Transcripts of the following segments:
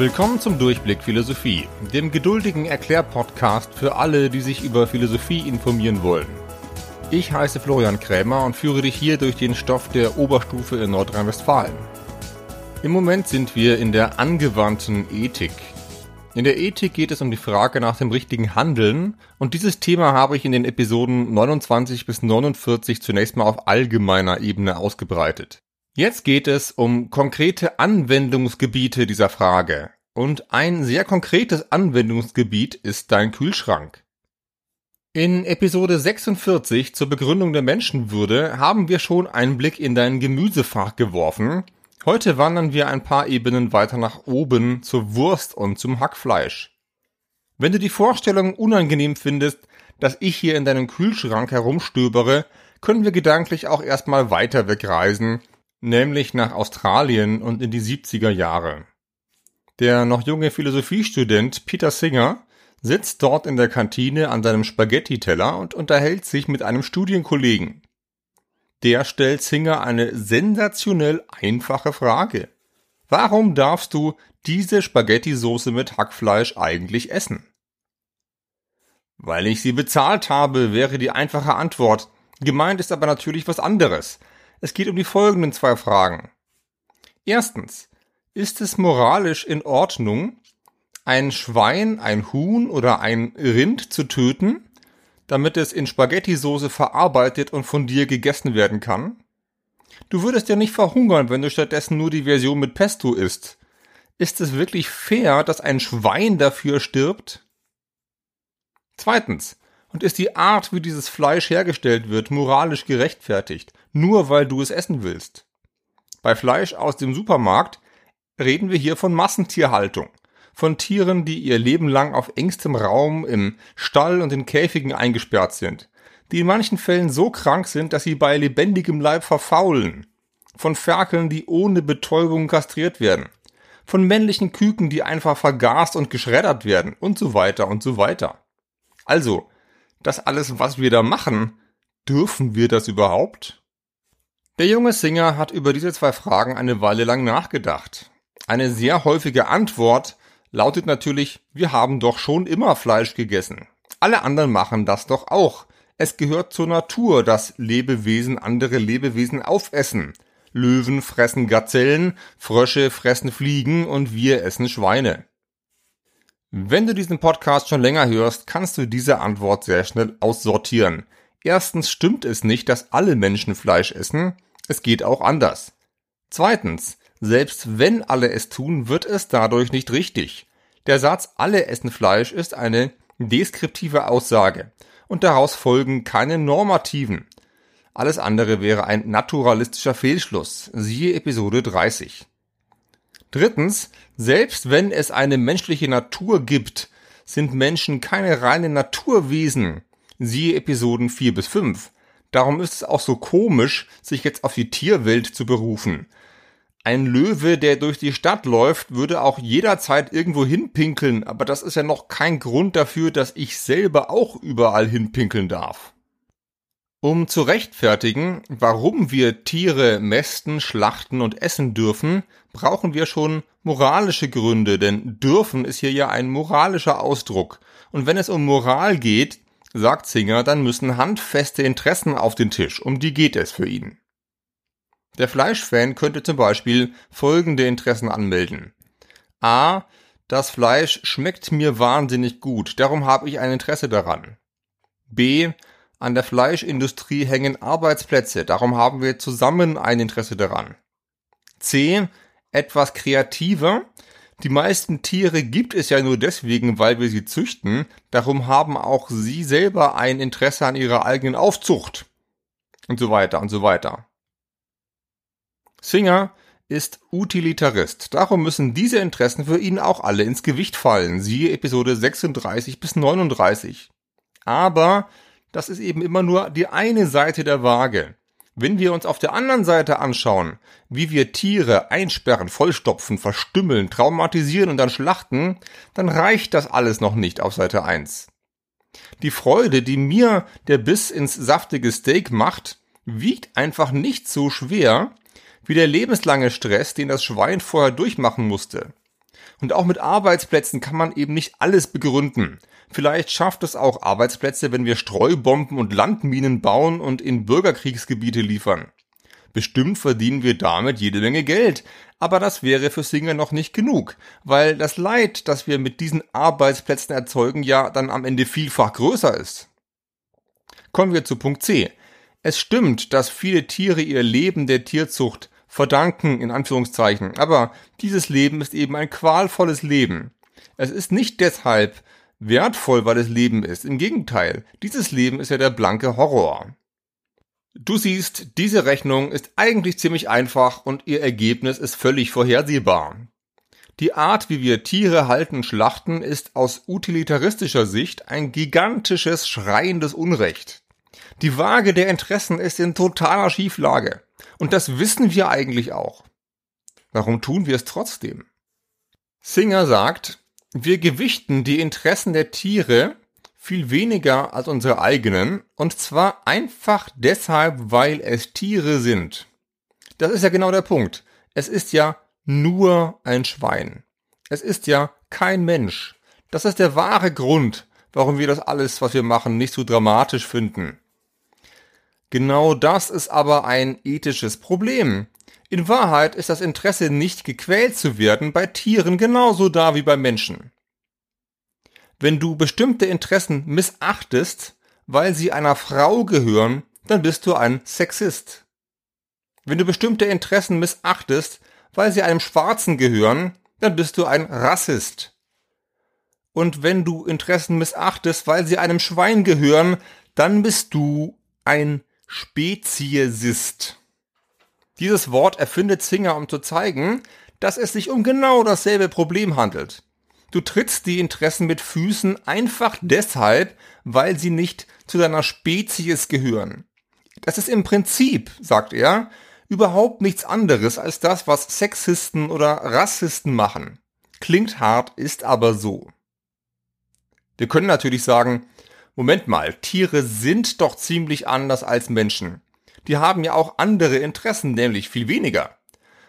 Willkommen zum Durchblick Philosophie, dem geduldigen Erklärpodcast für alle, die sich über Philosophie informieren wollen. Ich heiße Florian Krämer und führe dich hier durch den Stoff der Oberstufe in Nordrhein-Westfalen. Im Moment sind wir in der angewandten Ethik. In der Ethik geht es um die Frage nach dem richtigen Handeln und dieses Thema habe ich in den Episoden 29 bis 49 zunächst mal auf allgemeiner Ebene ausgebreitet. Jetzt geht es um konkrete Anwendungsgebiete dieser Frage. Und ein sehr konkretes Anwendungsgebiet ist dein Kühlschrank. In Episode 46 zur Begründung der Menschenwürde haben wir schon einen Blick in dein Gemüsefach geworfen. Heute wandern wir ein paar Ebenen weiter nach oben zur Wurst und zum Hackfleisch. Wenn du die Vorstellung unangenehm findest, dass ich hier in deinem Kühlschrank herumstöbere, können wir gedanklich auch erstmal weiter wegreisen nämlich nach Australien und in die 70er Jahre. Der noch junge Philosophiestudent Peter Singer sitzt dort in der Kantine an seinem Spaghetti-Teller und unterhält sich mit einem Studienkollegen. Der stellt Singer eine sensationell einfache Frage. Warum darfst du diese Spaghetti-Soße mit Hackfleisch eigentlich essen? Weil ich sie bezahlt habe, wäre die einfache Antwort. Gemeint ist aber natürlich was anderes. Es geht um die folgenden zwei Fragen. Erstens, ist es moralisch in Ordnung, ein Schwein, ein Huhn oder ein Rind zu töten, damit es in Spaghetti-Soße verarbeitet und von dir gegessen werden kann? Du würdest ja nicht verhungern, wenn du stattdessen nur die Version mit Pesto isst. Ist es wirklich fair, dass ein Schwein dafür stirbt? Zweitens, und ist die Art, wie dieses Fleisch hergestellt wird, moralisch gerechtfertigt, nur weil du es essen willst. Bei Fleisch aus dem Supermarkt reden wir hier von Massentierhaltung, von Tieren, die ihr Leben lang auf engstem Raum im Stall und in Käfigen eingesperrt sind, die in manchen Fällen so krank sind, dass sie bei lebendigem Leib verfaulen, von Ferkeln, die ohne Betäubung kastriert werden, von männlichen Küken, die einfach vergast und geschreddert werden und so weiter und so weiter. Also, das alles, was wir da machen, dürfen wir das überhaupt? Der junge Singer hat über diese zwei Fragen eine Weile lang nachgedacht. Eine sehr häufige Antwort lautet natürlich, wir haben doch schon immer Fleisch gegessen. Alle anderen machen das doch auch. Es gehört zur Natur, dass Lebewesen andere Lebewesen aufessen. Löwen fressen Gazellen, Frösche fressen Fliegen und wir essen Schweine. Wenn du diesen Podcast schon länger hörst, kannst du diese Antwort sehr schnell aussortieren. Erstens stimmt es nicht, dass alle Menschen Fleisch essen. Es geht auch anders. Zweitens, selbst wenn alle es tun, wird es dadurch nicht richtig. Der Satz alle essen Fleisch ist eine deskriptive Aussage und daraus folgen keine normativen. Alles andere wäre ein naturalistischer Fehlschluss. Siehe Episode 30. Drittens, selbst wenn es eine menschliche Natur gibt, sind Menschen keine reine Naturwesen. Siehe Episoden 4 bis 5. Darum ist es auch so komisch, sich jetzt auf die Tierwelt zu berufen. Ein Löwe, der durch die Stadt läuft, würde auch jederzeit irgendwo hinpinkeln, aber das ist ja noch kein Grund dafür, dass ich selber auch überall hinpinkeln darf. Um zu rechtfertigen, warum wir Tiere mästen, schlachten und essen dürfen, brauchen wir schon moralische Gründe, denn dürfen ist hier ja ein moralischer Ausdruck. Und wenn es um Moral geht, sagt Singer, dann müssen handfeste Interessen auf den Tisch, um die geht es für ihn. Der Fleischfan könnte zum Beispiel folgende Interessen anmelden. A. Das Fleisch schmeckt mir wahnsinnig gut, darum habe ich ein Interesse daran. B. An der Fleischindustrie hängen Arbeitsplätze, darum haben wir zusammen ein Interesse daran. C. Etwas kreativer. Die meisten Tiere gibt es ja nur deswegen, weil wir sie züchten, darum haben auch sie selber ein Interesse an ihrer eigenen Aufzucht. Und so weiter und so weiter. Singer ist Utilitarist. Darum müssen diese Interessen für ihn auch alle ins Gewicht fallen. Siehe Episode 36 bis 39. Aber das ist eben immer nur die eine Seite der Waage. Wenn wir uns auf der anderen Seite anschauen, wie wir Tiere einsperren, vollstopfen, verstümmeln, traumatisieren und dann schlachten, dann reicht das alles noch nicht auf Seite 1. Die Freude, die mir der Biss ins saftige Steak macht, wiegt einfach nicht so schwer wie der lebenslange Stress, den das Schwein vorher durchmachen musste. Und auch mit Arbeitsplätzen kann man eben nicht alles begründen. Vielleicht schafft es auch Arbeitsplätze, wenn wir Streubomben und Landminen bauen und in Bürgerkriegsgebiete liefern. Bestimmt verdienen wir damit jede Menge Geld, aber das wäre für Singer noch nicht genug, weil das Leid, das wir mit diesen Arbeitsplätzen erzeugen, ja dann am Ende vielfach größer ist. Kommen wir zu Punkt C. Es stimmt, dass viele Tiere ihr Leben der Tierzucht verdanken, in Anführungszeichen, aber dieses Leben ist eben ein qualvolles Leben. Es ist nicht deshalb wertvoll, weil es Leben ist. Im Gegenteil, dieses Leben ist ja der blanke Horror. Du siehst, diese Rechnung ist eigentlich ziemlich einfach und ihr Ergebnis ist völlig vorhersehbar. Die Art, wie wir Tiere halten schlachten, ist aus utilitaristischer Sicht ein gigantisches, schreiendes Unrecht. Die Waage der Interessen ist in totaler Schieflage. Und das wissen wir eigentlich auch. Warum tun wir es trotzdem? Singer sagt, wir gewichten die Interessen der Tiere viel weniger als unsere eigenen, und zwar einfach deshalb, weil es Tiere sind. Das ist ja genau der Punkt. Es ist ja nur ein Schwein. Es ist ja kein Mensch. Das ist der wahre Grund, warum wir das alles, was wir machen, nicht so dramatisch finden. Genau das ist aber ein ethisches Problem. In Wahrheit ist das Interesse nicht gequält zu werden bei Tieren genauso da wie bei Menschen. Wenn du bestimmte Interessen missachtest, weil sie einer Frau gehören, dann bist du ein Sexist. Wenn du bestimmte Interessen missachtest, weil sie einem Schwarzen gehören, dann bist du ein Rassist. Und wenn du Interessen missachtest, weil sie einem Schwein gehören, dann bist du ein Speziesist. Dieses Wort erfindet Singer, um zu zeigen, dass es sich um genau dasselbe Problem handelt. Du trittst die Interessen mit Füßen einfach deshalb, weil sie nicht zu deiner Spezies gehören. Das ist im Prinzip, sagt er, überhaupt nichts anderes als das, was Sexisten oder Rassisten machen. Klingt hart, ist aber so. Wir können natürlich sagen, Moment mal, Tiere sind doch ziemlich anders als Menschen. Die haben ja auch andere Interessen, nämlich viel weniger.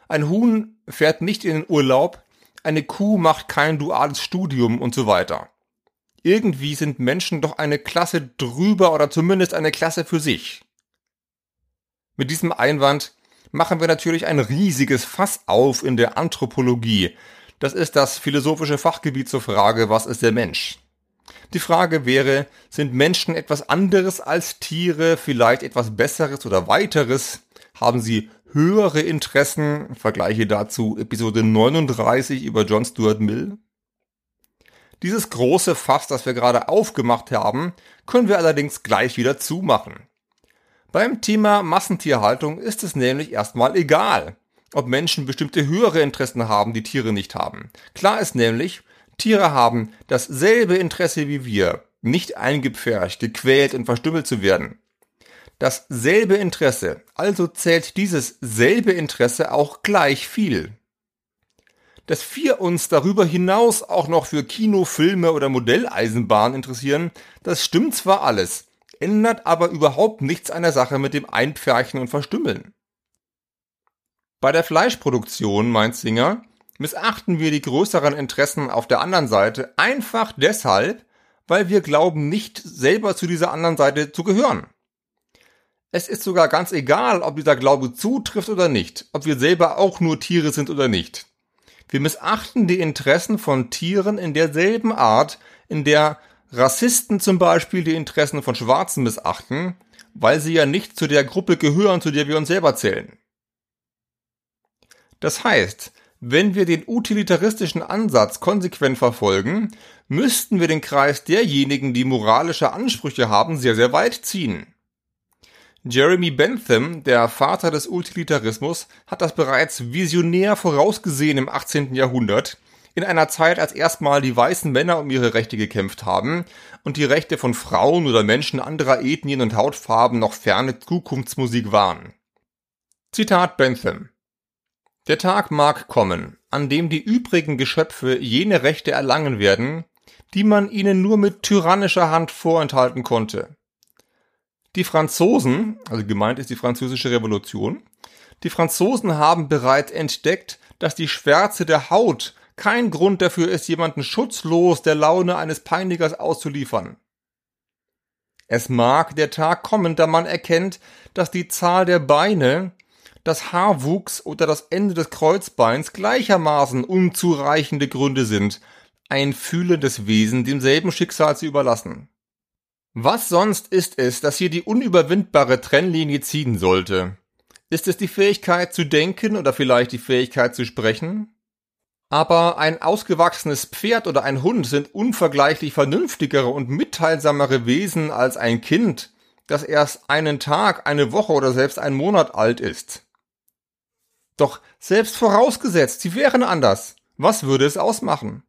Ein Huhn fährt nicht in den Urlaub, eine Kuh macht kein duales Studium und so weiter. Irgendwie sind Menschen doch eine Klasse drüber oder zumindest eine Klasse für sich. Mit diesem Einwand machen wir natürlich ein riesiges Fass auf in der Anthropologie. Das ist das philosophische Fachgebiet zur Frage, was ist der Mensch? Die Frage wäre, sind Menschen etwas anderes als Tiere, vielleicht etwas Besseres oder weiteres? Haben sie höhere Interessen, vergleiche dazu Episode 39 über John Stuart Mill. Dieses große Fass, das wir gerade aufgemacht haben, können wir allerdings gleich wieder zumachen. Beim Thema Massentierhaltung ist es nämlich erstmal egal, ob Menschen bestimmte höhere Interessen haben, die Tiere nicht haben. Klar ist nämlich, Tiere haben dasselbe Interesse wie wir, nicht eingepfercht, gequält und verstümmelt zu werden dasselbe Interesse, also zählt dieses selbe Interesse auch gleich viel. Dass wir uns darüber hinaus auch noch für Kino, Filme oder Modelleisenbahn interessieren, das stimmt zwar alles, ändert aber überhaupt nichts an der Sache mit dem Einpferchen und Verstümmeln. Bei der Fleischproduktion, meint Singer, missachten wir die größeren Interessen auf der anderen Seite einfach deshalb, weil wir glauben nicht selber zu dieser anderen Seite zu gehören. Es ist sogar ganz egal, ob dieser Glaube zutrifft oder nicht, ob wir selber auch nur Tiere sind oder nicht. Wir missachten die Interessen von Tieren in derselben Art, in der Rassisten zum Beispiel die Interessen von Schwarzen missachten, weil sie ja nicht zu der Gruppe gehören, zu der wir uns selber zählen. Das heißt, wenn wir den utilitaristischen Ansatz konsequent verfolgen, müssten wir den Kreis derjenigen, die moralische Ansprüche haben, sehr, sehr weit ziehen. Jeremy Bentham, der Vater des Utilitarismus, hat das bereits visionär vorausgesehen im 18. Jahrhundert, in einer Zeit, als erstmal die weißen Männer um ihre Rechte gekämpft haben und die Rechte von Frauen oder Menschen anderer Ethnien und Hautfarben noch ferne Zukunftsmusik waren. Zitat Bentham Der Tag mag kommen, an dem die übrigen Geschöpfe jene Rechte erlangen werden, die man ihnen nur mit tyrannischer Hand vorenthalten konnte. Die Franzosen, also gemeint ist die französische Revolution, die Franzosen haben bereits entdeckt, dass die Schwärze der Haut kein Grund dafür ist, jemanden schutzlos der Laune eines Peinigers auszuliefern. Es mag der Tag kommen, da man erkennt, dass die Zahl der Beine, das Haarwuchs oder das Ende des Kreuzbeins gleichermaßen unzureichende Gründe sind, ein fühlendes Wesen demselben Schicksal zu überlassen. Was sonst ist es, das hier die unüberwindbare Trennlinie ziehen sollte? Ist es die Fähigkeit zu denken oder vielleicht die Fähigkeit zu sprechen? Aber ein ausgewachsenes Pferd oder ein Hund sind unvergleichlich vernünftigere und mitteilsamere Wesen als ein Kind, das erst einen Tag, eine Woche oder selbst einen Monat alt ist. Doch selbst vorausgesetzt, sie wären anders, was würde es ausmachen?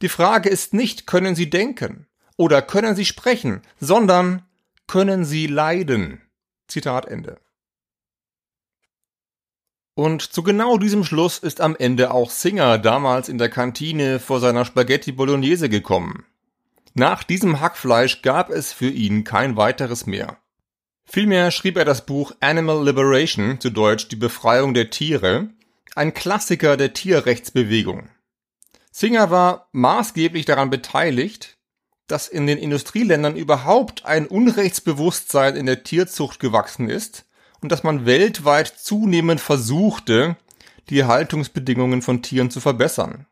Die Frage ist nicht, können sie denken oder können sie sprechen, sondern können sie leiden. Zitat Ende. Und zu genau diesem Schluss ist am Ende auch Singer damals in der Kantine vor seiner Spaghetti Bolognese gekommen. Nach diesem Hackfleisch gab es für ihn kein weiteres mehr. Vielmehr schrieb er das Buch Animal Liberation, zu Deutsch Die Befreiung der Tiere, ein Klassiker der Tierrechtsbewegung. Singer war maßgeblich daran beteiligt, dass in den Industrieländern überhaupt ein Unrechtsbewusstsein in der Tierzucht gewachsen ist und dass man weltweit zunehmend versuchte, die Haltungsbedingungen von Tieren zu verbessern.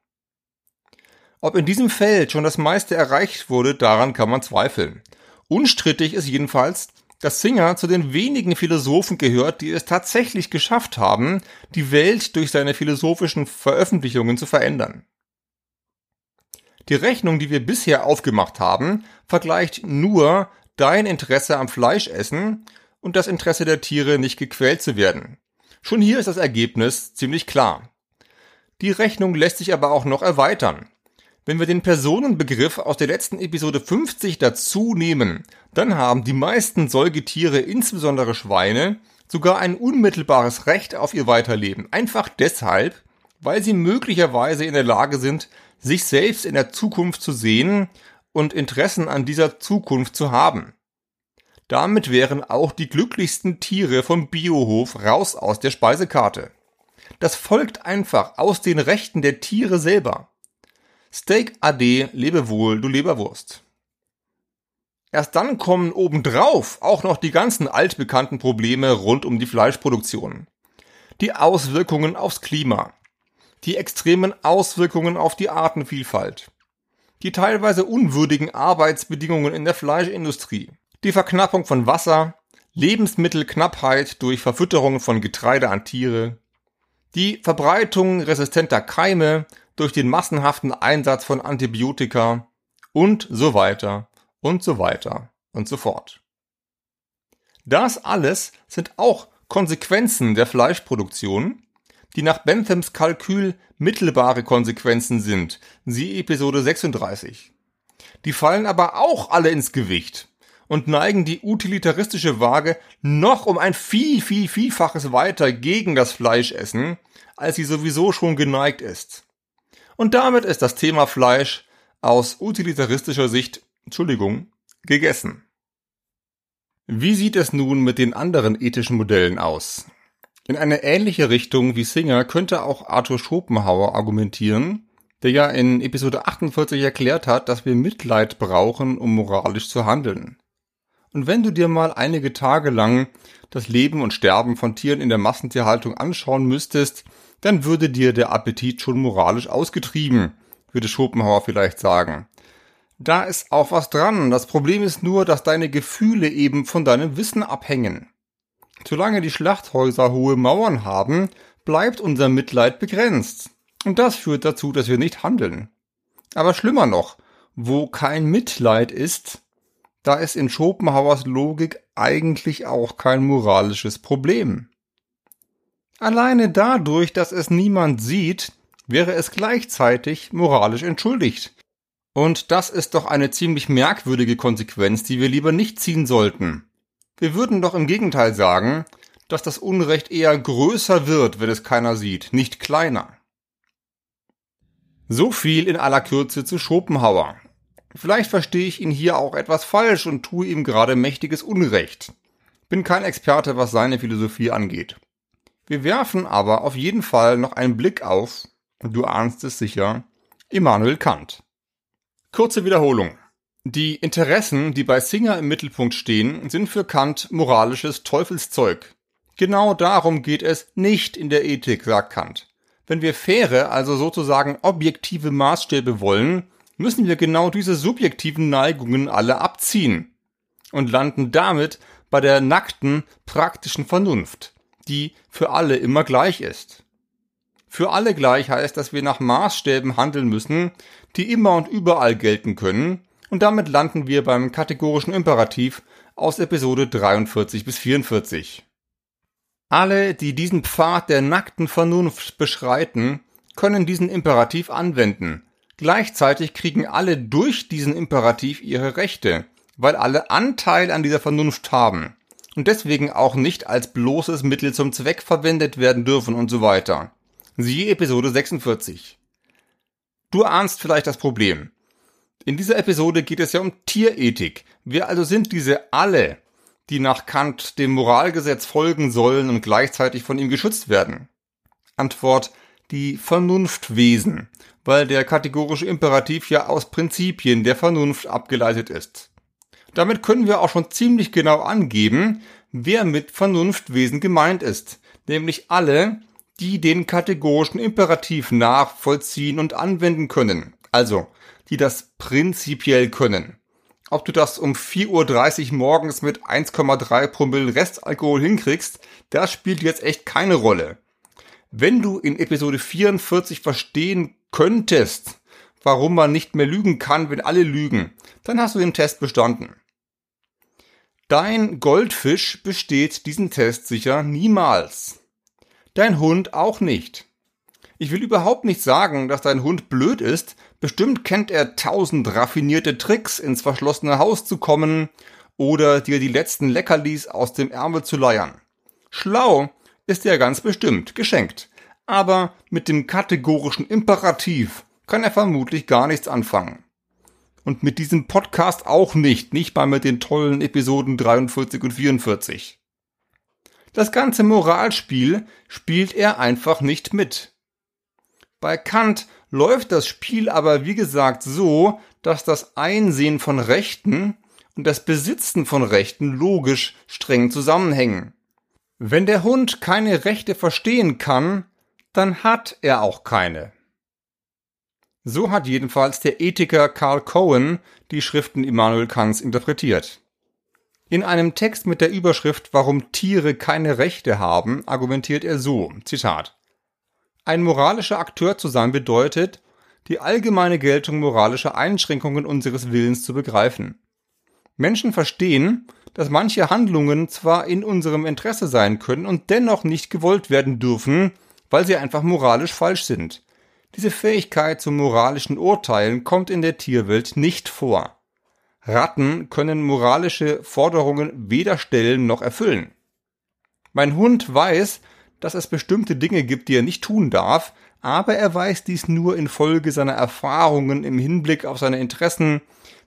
Ob in diesem Feld schon das meiste erreicht wurde, daran kann man zweifeln. Unstrittig ist jedenfalls, dass Singer zu den wenigen Philosophen gehört, die es tatsächlich geschafft haben, die Welt durch seine philosophischen Veröffentlichungen zu verändern. Die Rechnung, die wir bisher aufgemacht haben, vergleicht nur dein Interesse am Fleischessen und das Interesse der Tiere, nicht gequält zu werden. Schon hier ist das Ergebnis ziemlich klar. Die Rechnung lässt sich aber auch noch erweitern. Wenn wir den Personenbegriff aus der letzten Episode 50 dazu nehmen, dann haben die meisten Säugetiere, insbesondere Schweine, sogar ein unmittelbares Recht auf ihr Weiterleben. Einfach deshalb, weil sie möglicherweise in der Lage sind, sich selbst in der Zukunft zu sehen und Interessen an dieser Zukunft zu haben. Damit wären auch die glücklichsten Tiere vom Biohof raus aus der Speisekarte. Das folgt einfach aus den Rechten der Tiere selber. Steak AD, lebe wohl, du Leberwurst. Erst dann kommen obendrauf auch noch die ganzen altbekannten Probleme rund um die Fleischproduktion. Die Auswirkungen aufs Klima. Die extremen Auswirkungen auf die Artenvielfalt. Die teilweise unwürdigen Arbeitsbedingungen in der Fleischindustrie die Verknappung von Wasser, Lebensmittelknappheit durch Verfütterung von Getreide an Tiere, die Verbreitung resistenter Keime durch den massenhaften Einsatz von Antibiotika und so weiter und so weiter und so fort. Das alles sind auch Konsequenzen der Fleischproduktion, die nach Benthams Kalkül mittelbare Konsequenzen sind, siehe Episode 36. Die fallen aber auch alle ins Gewicht, und neigen die utilitaristische Waage noch um ein viel, viel, vielfaches weiter gegen das Fleischessen, als sie sowieso schon geneigt ist. Und damit ist das Thema Fleisch aus utilitaristischer Sicht, Entschuldigung, gegessen. Wie sieht es nun mit den anderen ethischen Modellen aus? In eine ähnliche Richtung wie Singer könnte auch Arthur Schopenhauer argumentieren, der ja in Episode 48 erklärt hat, dass wir Mitleid brauchen, um moralisch zu handeln. Und wenn du dir mal einige Tage lang das Leben und Sterben von Tieren in der Massentierhaltung anschauen müsstest, dann würde dir der Appetit schon moralisch ausgetrieben, würde Schopenhauer vielleicht sagen. Da ist auch was dran. Das Problem ist nur, dass deine Gefühle eben von deinem Wissen abhängen. Solange die Schlachthäuser hohe Mauern haben, bleibt unser Mitleid begrenzt. Und das führt dazu, dass wir nicht handeln. Aber schlimmer noch, wo kein Mitleid ist, da ist in Schopenhauers Logik eigentlich auch kein moralisches Problem. Alleine dadurch, dass es niemand sieht, wäre es gleichzeitig moralisch entschuldigt. Und das ist doch eine ziemlich merkwürdige Konsequenz, die wir lieber nicht ziehen sollten. Wir würden doch im Gegenteil sagen, dass das Unrecht eher größer wird, wenn es keiner sieht, nicht kleiner. So viel in aller Kürze zu Schopenhauer. Vielleicht verstehe ich ihn hier auch etwas falsch und tue ihm gerade mächtiges Unrecht. Bin kein Experte, was seine Philosophie angeht. Wir werfen aber auf jeden Fall noch einen Blick auf, Du ahnst es sicher, Immanuel Kant. Kurze Wiederholung. Die Interessen, die bei Singer im Mittelpunkt stehen, sind für Kant moralisches Teufelszeug. Genau darum geht es nicht in der Ethik, sagt Kant. Wenn wir faire, also sozusagen objektive Maßstäbe wollen, müssen wir genau diese subjektiven Neigungen alle abziehen und landen damit bei der nackten, praktischen Vernunft, die für alle immer gleich ist. Für alle gleich heißt, dass wir nach Maßstäben handeln müssen, die immer und überall gelten können, und damit landen wir beim kategorischen Imperativ aus Episode 43 bis 44. Alle, die diesen Pfad der nackten Vernunft beschreiten, können diesen Imperativ anwenden. Gleichzeitig kriegen alle durch diesen Imperativ ihre Rechte, weil alle Anteil an dieser Vernunft haben und deswegen auch nicht als bloßes Mittel zum Zweck verwendet werden dürfen und so weiter. Siehe Episode 46. Du ahnst vielleicht das Problem. In dieser Episode geht es ja um Tierethik. Wer also sind diese alle, die nach Kant dem Moralgesetz folgen sollen und gleichzeitig von ihm geschützt werden? Antwort, die Vernunftwesen, weil der kategorische Imperativ ja aus Prinzipien der Vernunft abgeleitet ist. Damit können wir auch schon ziemlich genau angeben, wer mit Vernunftwesen gemeint ist, nämlich alle, die den kategorischen Imperativ nachvollziehen und anwenden können, also die das prinzipiell können. Ob du das um 4.30 Uhr morgens mit 1,3 Promille Restalkohol hinkriegst, das spielt jetzt echt keine Rolle. Wenn du in Episode 44 verstehen könntest, warum man nicht mehr lügen kann, wenn alle lügen, dann hast du den Test bestanden. Dein Goldfisch besteht diesen Test sicher niemals. Dein Hund auch nicht. Ich will überhaupt nicht sagen, dass dein Hund blöd ist, Bestimmt kennt er tausend raffinierte Tricks, ins verschlossene Haus zu kommen oder dir die letzten Leckerlis aus dem Ärmel zu leiern. Schlau ist er ganz bestimmt, geschenkt. Aber mit dem kategorischen Imperativ kann er vermutlich gar nichts anfangen. Und mit diesem Podcast auch nicht, nicht mal mit den tollen Episoden 43 und 44. Das ganze Moralspiel spielt er einfach nicht mit. Bei Kant läuft das Spiel aber wie gesagt so, dass das Einsehen von Rechten und das Besitzen von Rechten logisch streng zusammenhängen. Wenn der Hund keine Rechte verstehen kann, dann hat er auch keine. So hat jedenfalls der Ethiker Karl Cohen die Schriften Immanuel Kants interpretiert. In einem Text mit der Überschrift Warum Tiere keine Rechte haben, argumentiert er so, Zitat. Ein moralischer Akteur zu sein bedeutet, die allgemeine Geltung moralischer Einschränkungen unseres Willens zu begreifen. Menschen verstehen, dass manche Handlungen zwar in unserem Interesse sein können und dennoch nicht gewollt werden dürfen, weil sie einfach moralisch falsch sind. Diese Fähigkeit zum moralischen Urteilen kommt in der Tierwelt nicht vor. Ratten können moralische Forderungen weder stellen noch erfüllen. Mein Hund weiß, dass es bestimmte Dinge gibt, die er nicht tun darf, aber er weiß dies nur infolge seiner Erfahrungen im Hinblick auf seine Interessen,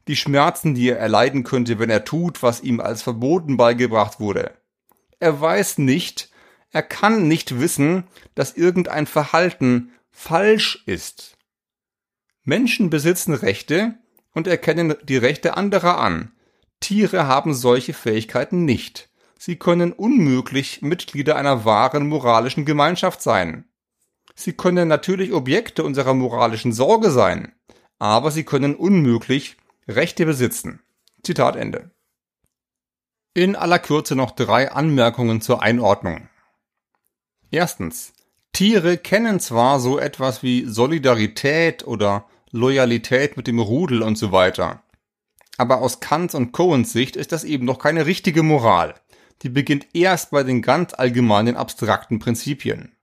die Schmerzen, die er erleiden könnte, wenn er tut, was ihm als verboten beigebracht wurde. Er weiß nicht, er kann nicht wissen, dass irgendein Verhalten falsch ist. Menschen besitzen Rechte und erkennen die Rechte anderer an. Tiere haben solche Fähigkeiten nicht sie können unmöglich Mitglieder einer wahren moralischen Gemeinschaft sein. Sie können natürlich Objekte unserer moralischen Sorge sein, aber sie können unmöglich Rechte besitzen. Zitat Ende. In aller Kürze noch drei Anmerkungen zur Einordnung. Erstens. Tiere kennen zwar so etwas wie Solidarität oder Loyalität mit dem Rudel und so weiter. Aber aus Kants und Cohens Sicht ist das eben noch keine richtige Moral die beginnt erst bei den ganz allgemeinen abstrakten Prinzipien.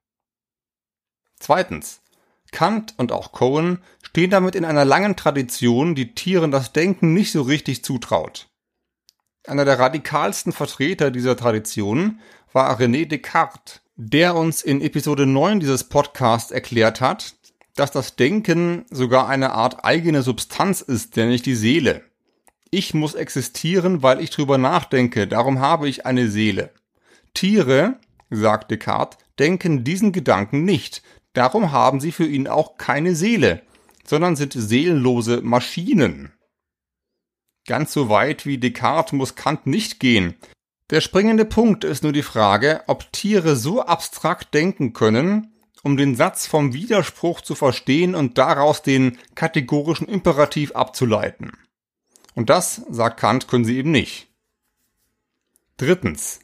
Zweitens. Kant und auch Cohen stehen damit in einer langen Tradition, die Tieren das Denken nicht so richtig zutraut. Einer der radikalsten Vertreter dieser Tradition war René Descartes, der uns in Episode 9 dieses Podcasts erklärt hat, dass das Denken sogar eine Art eigene Substanz ist, nämlich die Seele. Ich muss existieren, weil ich drüber nachdenke, darum habe ich eine Seele. Tiere, sagt Descartes, denken diesen Gedanken nicht, Darum haben sie für ihn auch keine Seele, sondern sind seelenlose Maschinen. Ganz so weit wie Descartes muss Kant nicht gehen. Der springende Punkt ist nur die Frage, ob Tiere so abstrakt denken können, um den Satz vom Widerspruch zu verstehen und daraus den kategorischen Imperativ abzuleiten. Und das, sagt Kant, können sie eben nicht. Drittens.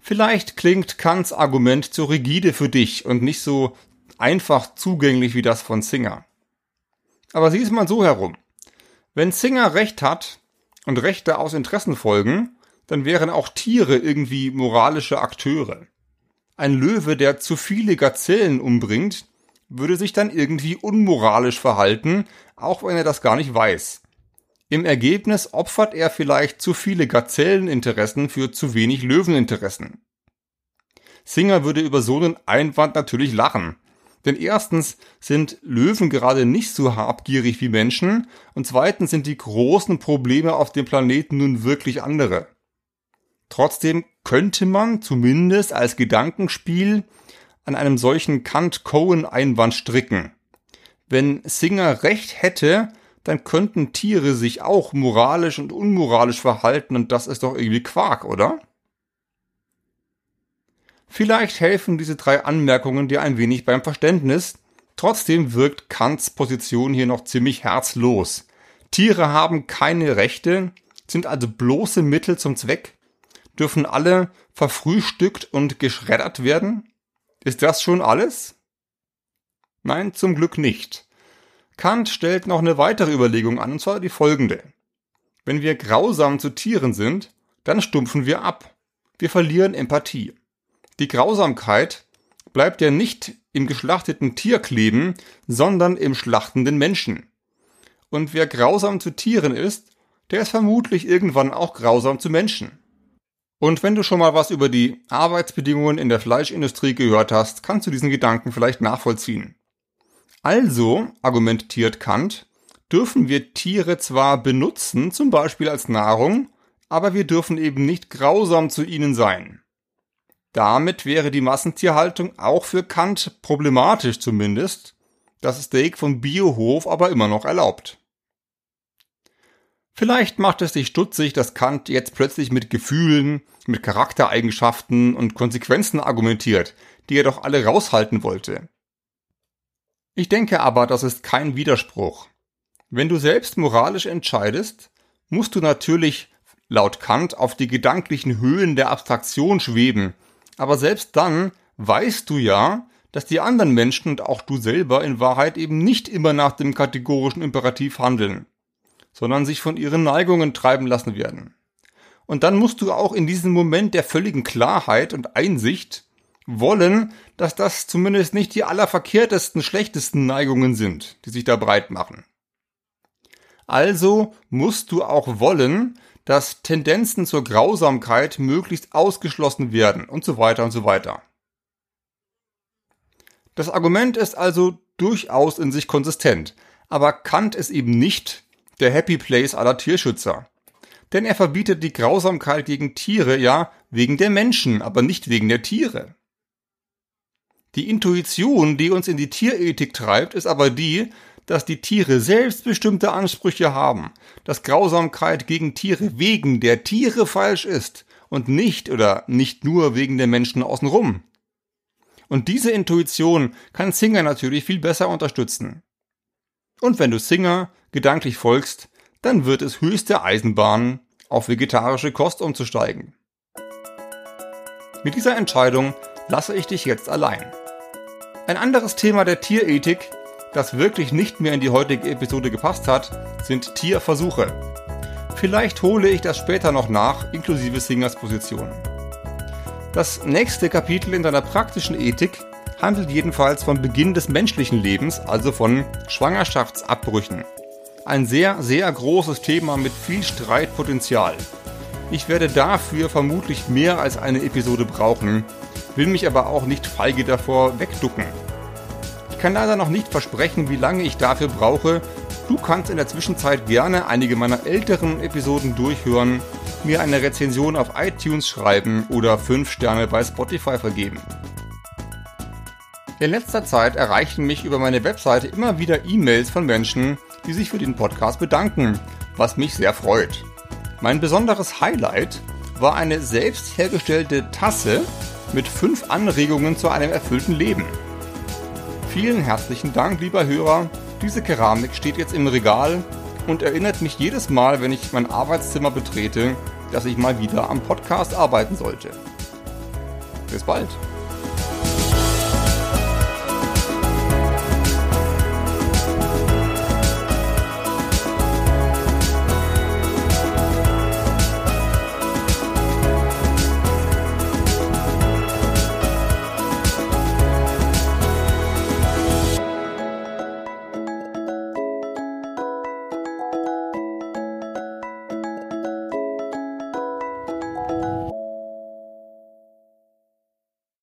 Vielleicht klingt Kants Argument zu rigide für dich und nicht so einfach zugänglich wie das von Singer. Aber sieh es mal so herum. Wenn Singer recht hat und Rechte aus Interessen folgen, dann wären auch Tiere irgendwie moralische Akteure. Ein Löwe, der zu viele Gazellen umbringt, würde sich dann irgendwie unmoralisch verhalten, auch wenn er das gar nicht weiß. Im Ergebnis opfert er vielleicht zu viele Gazelleninteressen für zu wenig Löweninteressen. Singer würde über so einen Einwand natürlich lachen. Denn erstens sind Löwen gerade nicht so habgierig wie Menschen und zweitens sind die großen Probleme auf dem Planeten nun wirklich andere. Trotzdem könnte man zumindest als Gedankenspiel an einem solchen Kant-Cohen-Einwand stricken. Wenn Singer recht hätte, dann könnten Tiere sich auch moralisch und unmoralisch verhalten und das ist doch irgendwie Quark, oder? Vielleicht helfen diese drei Anmerkungen dir ein wenig beim Verständnis. Trotzdem wirkt Kants Position hier noch ziemlich herzlos. Tiere haben keine Rechte, sind also bloße Mittel zum Zweck, dürfen alle verfrühstückt und geschreddert werden? Ist das schon alles? Nein, zum Glück nicht. Kant stellt noch eine weitere Überlegung an, und zwar die folgende. Wenn wir grausam zu Tieren sind, dann stumpfen wir ab. Wir verlieren Empathie. Die Grausamkeit bleibt ja nicht im geschlachteten Tier kleben, sondern im schlachtenden Menschen. Und wer grausam zu Tieren ist, der ist vermutlich irgendwann auch grausam zu Menschen. Und wenn du schon mal was über die Arbeitsbedingungen in der Fleischindustrie gehört hast, kannst du diesen Gedanken vielleicht nachvollziehen. Also, argumentiert Kant, dürfen wir Tiere zwar benutzen, zum Beispiel als Nahrung, aber wir dürfen eben nicht grausam zu ihnen sein. Damit wäre die Massentierhaltung auch für Kant problematisch zumindest, das Steak vom Biohof aber immer noch erlaubt. Vielleicht macht es dich stutzig, dass Kant jetzt plötzlich mit Gefühlen, mit Charaktereigenschaften und Konsequenzen argumentiert, die er doch alle raushalten wollte. Ich denke aber, das ist kein Widerspruch. Wenn du selbst moralisch entscheidest, musst du natürlich laut Kant auf die gedanklichen Höhen der Abstraktion schweben, aber selbst dann weißt du ja, dass die anderen Menschen und auch du selber in Wahrheit eben nicht immer nach dem kategorischen Imperativ handeln, sondern sich von ihren Neigungen treiben lassen werden. Und dann musst du auch in diesem Moment der völligen Klarheit und Einsicht wollen, dass das zumindest nicht die allerverkehrtesten, schlechtesten Neigungen sind, die sich da breit machen. Also musst du auch wollen, dass Tendenzen zur Grausamkeit möglichst ausgeschlossen werden und so weiter und so weiter. Das Argument ist also durchaus in sich konsistent, aber Kant ist eben nicht der Happy Place aller Tierschützer. Denn er verbietet die Grausamkeit gegen Tiere ja wegen der Menschen, aber nicht wegen der Tiere. Die Intuition, die uns in die Tierethik treibt, ist aber die, dass die Tiere selbst bestimmte Ansprüche haben, dass Grausamkeit gegen Tiere wegen der Tiere falsch ist und nicht oder nicht nur wegen der Menschen außenrum. Und diese Intuition kann Singer natürlich viel besser unterstützen. Und wenn du Singer gedanklich folgst, dann wird es höchste Eisenbahn, auf vegetarische Kost umzusteigen. Mit dieser Entscheidung lasse ich dich jetzt allein. Ein anderes Thema der Tierethik, das wirklich nicht mehr in die heutige Episode gepasst hat, sind Tierversuche. Vielleicht hole ich das später noch nach, inklusive Singers Position. Das nächste Kapitel in deiner praktischen Ethik handelt jedenfalls vom Beginn des menschlichen Lebens, also von Schwangerschaftsabbrüchen. Ein sehr, sehr großes Thema mit viel Streitpotenzial. Ich werde dafür vermutlich mehr als eine Episode brauchen, will mich aber auch nicht feige davor wegducken. Ich kann leider noch nicht versprechen, wie lange ich dafür brauche. Du kannst in der Zwischenzeit gerne einige meiner älteren Episoden durchhören, mir eine Rezension auf iTunes schreiben oder 5 Sterne bei Spotify vergeben. In letzter Zeit erreichen mich über meine Webseite immer wieder E-Mails von Menschen, die sich für den Podcast bedanken, was mich sehr freut. Mein besonderes Highlight war eine selbst hergestellte Tasse mit fünf Anregungen zu einem erfüllten Leben. Vielen herzlichen Dank, lieber Hörer. Diese Keramik steht jetzt im Regal und erinnert mich jedes Mal, wenn ich mein Arbeitszimmer betrete, dass ich mal wieder am Podcast arbeiten sollte. Bis bald.